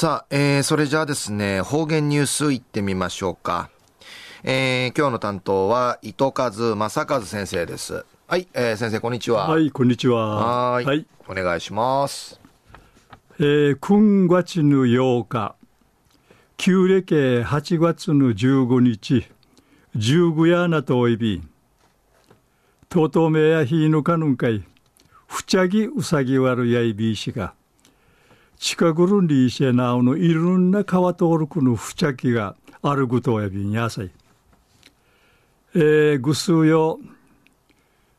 さあ、えー、それじゃあですね、方言ニュースいってみましょうか。えー、今日の担当は、糸数正和先生です。はい、えー、先生、こんにちは。はい、こんにちは。はい。はい。お願いします。えー、今月の8日、旧暦8月の15日、十五夜なとおいび、とうとうめやひのかぬんかい、ふちゃぎうさぎわるやいびいしが、近くるんりいしなおのいろんな川通るくのふちゃきがあることやびんやさい。えー、ぐすうよ、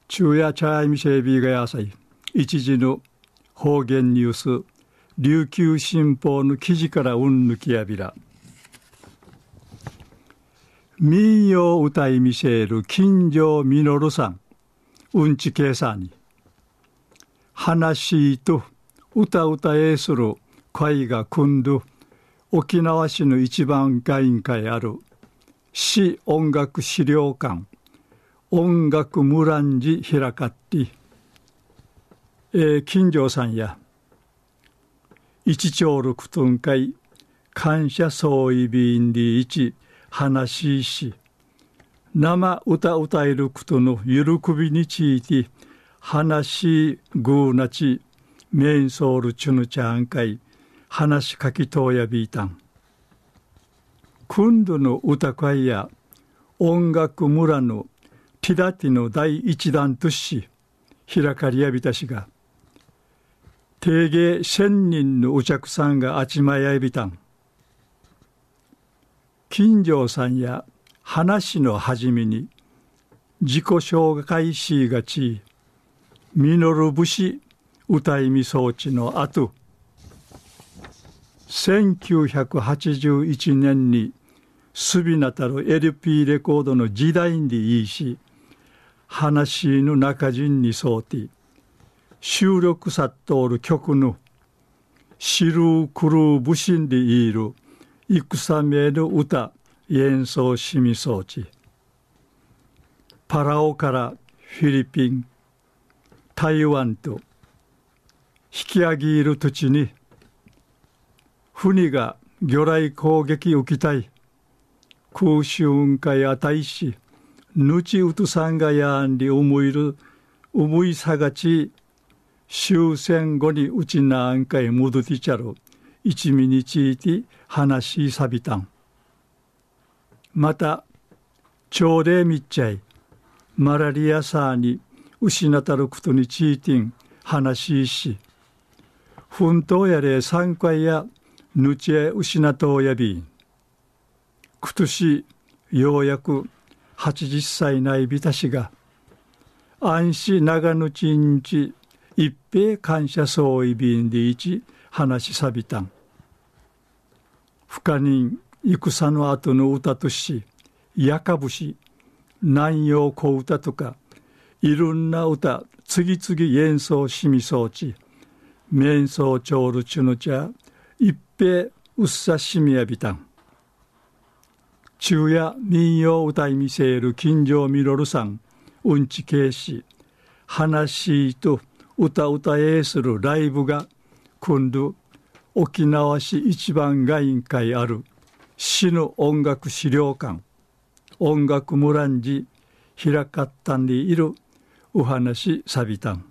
昼夜茶いみせびがやさい。一時の方言ニュース、琉球新報の記事からうんぬきやびら。民謡歌いみせる金城実さん、うんちけいさんに。話と歌歌えする会が組んど沖縄市の一番会員会ある市音楽資料館。音楽ムランジ開かって、えー、金城さんや。一丁六分会。感謝総意便で一。話し生歌歌えることの喜びについて話しぐうなち。メインソールチュヌチャーンカイ話しかきとうやビータン今度の歌会や音楽村のティダティの第一弾とし開かりやびたしが定芸千人のお客さんがあちまやびたん。金城さんや話の始めに自己紹介しがち。実る節歌いみ装置の後1981年にすびなたる LP レコードの時代にいいし話の中人にそうて収録さっとおる曲の知るくる武神でいる戦めの歌演奏しみ装置パラオからフィリピン台湾と引き上げいる土地に船が魚雷攻撃受きたい。空襲雲海値しぬちうとさんがやんり思いる思いさがち終戦後にうちなんかい戻ってちゃる一味について話しさびたん。また朝礼みっちゃいマラリアさに失ったることについてん話しし奮闘やれ三回やぬちえ失とうやび。くとしようやく80歳ないびたしが安心長ぬちんち一平感謝総意便で一話しさびたん。不可人戦の後の歌としやかぶし南洋小歌とかいろんな歌次々演奏しみそうち。面相長るちゅぬちゃ一平うっさしみやびたん。昼夜民謡歌い見せる金城みろるさんうんちけいし話と歌歌えするライブが今度沖縄市一番が委員会ある市の音楽資料館。音楽村んじ開かったんにいるお話さびたん。